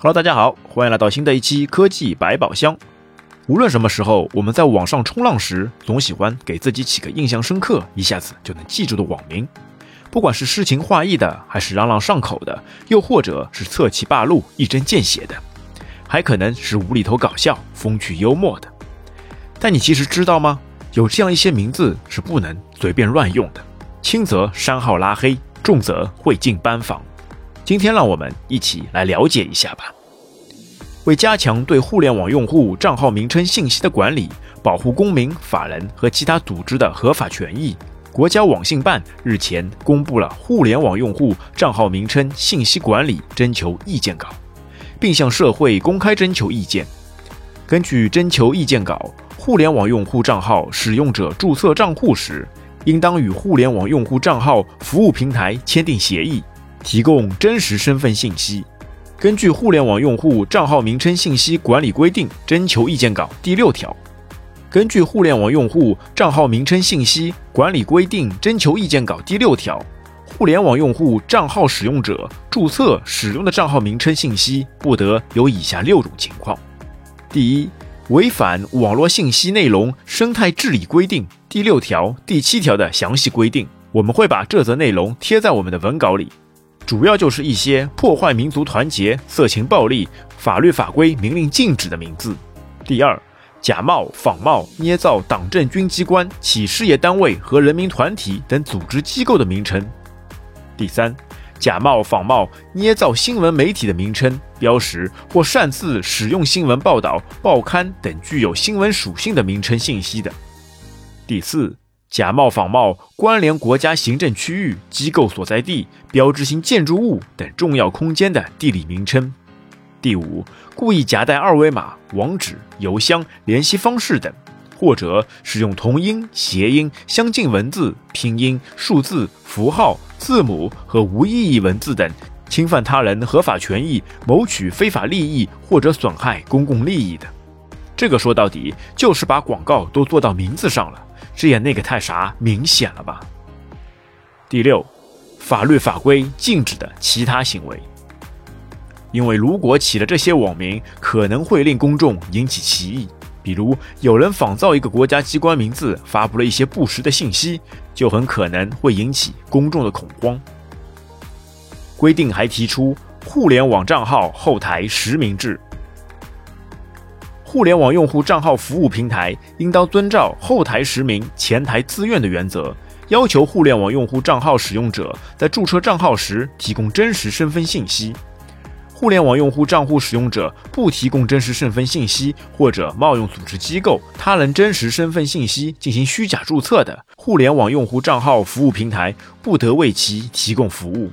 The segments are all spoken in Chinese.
Hello，大家好，欢迎来到新的一期科技百宝箱。无论什么时候，我们在网上冲浪时，总喜欢给自己起个印象深刻、一下子就能记住的网名。不管是诗情画意的，还是朗朗上口的，又或者是侧骑霸路、一针见血的，还可能是无厘头搞笑、风趣幽默的。但你其实知道吗？有这样一些名字是不能随便乱用的，轻则删号拉黑，重则会进班房。今天让我们一起来了解一下吧。为加强对互联网用户账号名称信息的管理，保护公民、法人和其他组织的合法权益，国家网信办日前公布了《互联网用户账号名称信息管理征求意见稿》，并向社会公开征求意见。根据征求意见稿，互联网用户账号使用者注册账户时，应当与互联网用户账号服务平台签订协议。提供真实身份信息。根据《互联网用户账号名称信息管理规定》征求意见稿第六条，根据《互联网用户账号名称信息管理规定》征求意见稿第六条，互联网用户账号使用者注册使用的账号名称信息不得有以下六种情况：第一，违反《网络信息内容生态治理规定》第六条、第七条的详细规定。我们会把这则内容贴在我们的文稿里。主要就是一些破坏民族团结、色情暴力、法律法规明令禁止的名字。第二，假冒、仿冒、捏造党政军机关、企事业单位和人民团体等组织机构的名称。第三，假冒、仿冒、捏造新闻媒体的名称、标识或擅自使用新闻报道、报刊等具有新闻属性的名称信息的。第四。假冒仿冒关联国家行政区域、机构所在地、标志性建筑物等重要空间的地理名称。第五，故意夹带二维码、网址、邮箱、联系方式等，或者使用同音、谐音、相近文字、拼音、数字、符号、字母和无意义文字等，侵犯他人合法权益、谋取非法利益或者损害公共利益的。这个说到底就是把广告都做到名字上了。这也那个太啥明显了吧？第六，法律法规禁止的其他行为，因为如果起了这些网名，可能会令公众引起歧义。比如有人仿造一个国家机关名字，发布了一些不实的信息，就很可能会引起公众的恐慌。规定还提出互联网账号后台实名制。互联网用户账号服务平台应当遵照后台实名、前台自愿的原则，要求互联网用户账号使用者在注册账号时提供真实身份信息。互联网用户账户使用者不提供真实身份信息，或者冒用组织机构他人真实身份信息进行虚假注册的，互联网用户账号服务平台不得为其提供服务。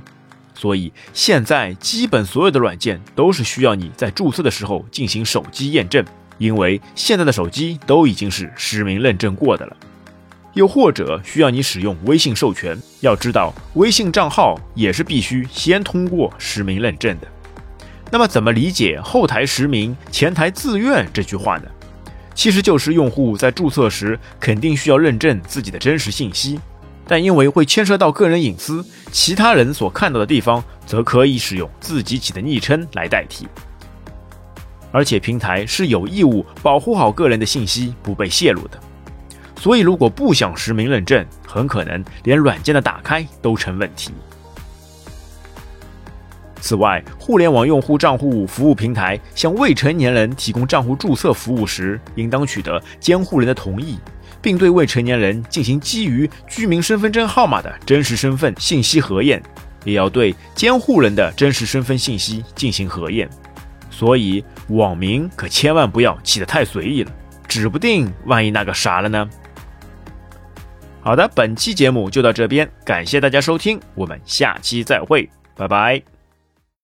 所以，现在基本所有的软件都是需要你在注册的时候进行手机验证。因为现在的手机都已经是实名认证过的了，又或者需要你使用微信授权。要知道，微信账号也是必须先通过实名认证的。那么，怎么理解“后台实名，前台自愿”这句话呢？其实就是用户在注册时肯定需要认证自己的真实信息，但因为会牵涉到个人隐私，其他人所看到的地方则可以使用自己起的昵称来代替。而且平台是有义务保护好个人的信息不被泄露的，所以如果不想实名认证，很可能连软件的打开都成问题。此外，互联网用户账户服务平台向未成年人提供账户注册服务时，应当取得监护人的同意，并对未成年人进行基于居民身份证号码的真实身份信息核验，也要对监护人的真实身份信息进行核验。所以网名可千万不要起得太随意了，指不定万一那个啥了呢。好的，本期节目就到这边，感谢大家收听，我们下期再会，拜拜。